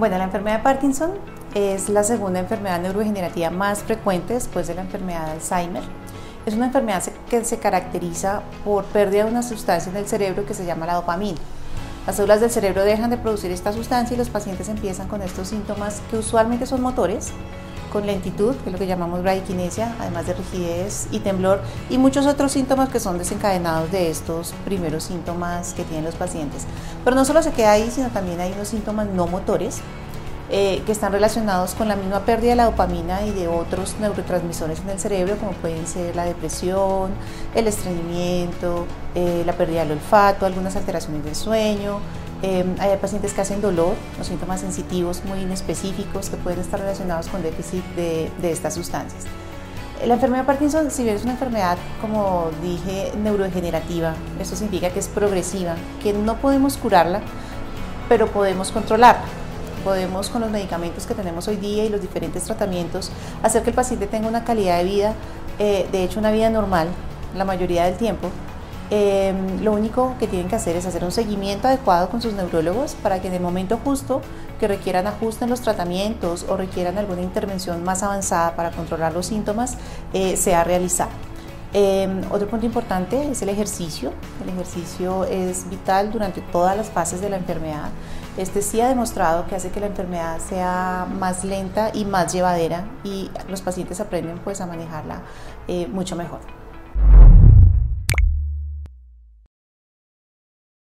Bueno, la enfermedad de Parkinson es la segunda enfermedad neurodegenerativa más frecuente después de la enfermedad de Alzheimer. Es una enfermedad que se caracteriza por pérdida de una sustancia en el cerebro que se llama la dopamina. Las células del cerebro dejan de producir esta sustancia y los pacientes empiezan con estos síntomas que usualmente son motores, con lentitud, que es lo que llamamos bradykinesia, además de rigidez y temblor, y muchos otros síntomas que son desencadenados de estos primeros síntomas que tienen los pacientes. Pero no solo se queda ahí, sino también hay unos síntomas no motores, eh, que están relacionados con la misma pérdida de la dopamina y de otros neurotransmisores en el cerebro, como pueden ser la depresión, el estreñimiento, eh, la pérdida del olfato, algunas alteraciones del sueño, Em, hay pacientes que hacen dolor o síntomas sensitivos muy inespecíficos que pueden estar relacionados con déficit de, de estas sustancias. La enfermedad de Parkinson, si bien es una enfermedad, como dije, neurodegenerativa, eso significa que es progresiva, que no podemos curarla, pero podemos controlarla. Podemos con los medicamentos que tenemos hoy día y los diferentes tratamientos hacer que el paciente tenga una calidad de vida, eh, de hecho una vida normal la mayoría del tiempo, Em, lo único que tienen que hacer es hacer un seguimiento adecuado con sus neurólogos para que en el momento justo que requieran ajuste en los tratamientos o requieran alguna intervención más avanzada para controlar los síntomas eh, sea realizada. Em, otro punto importante es el ejercicio. El ejercicio es vital durante todas las fases de la enfermedad. Este sí ha demostrado que hace que la enfermedad sea más lenta y más llevadera y los pacientes aprenden pues a manejarla eh, mucho mejor.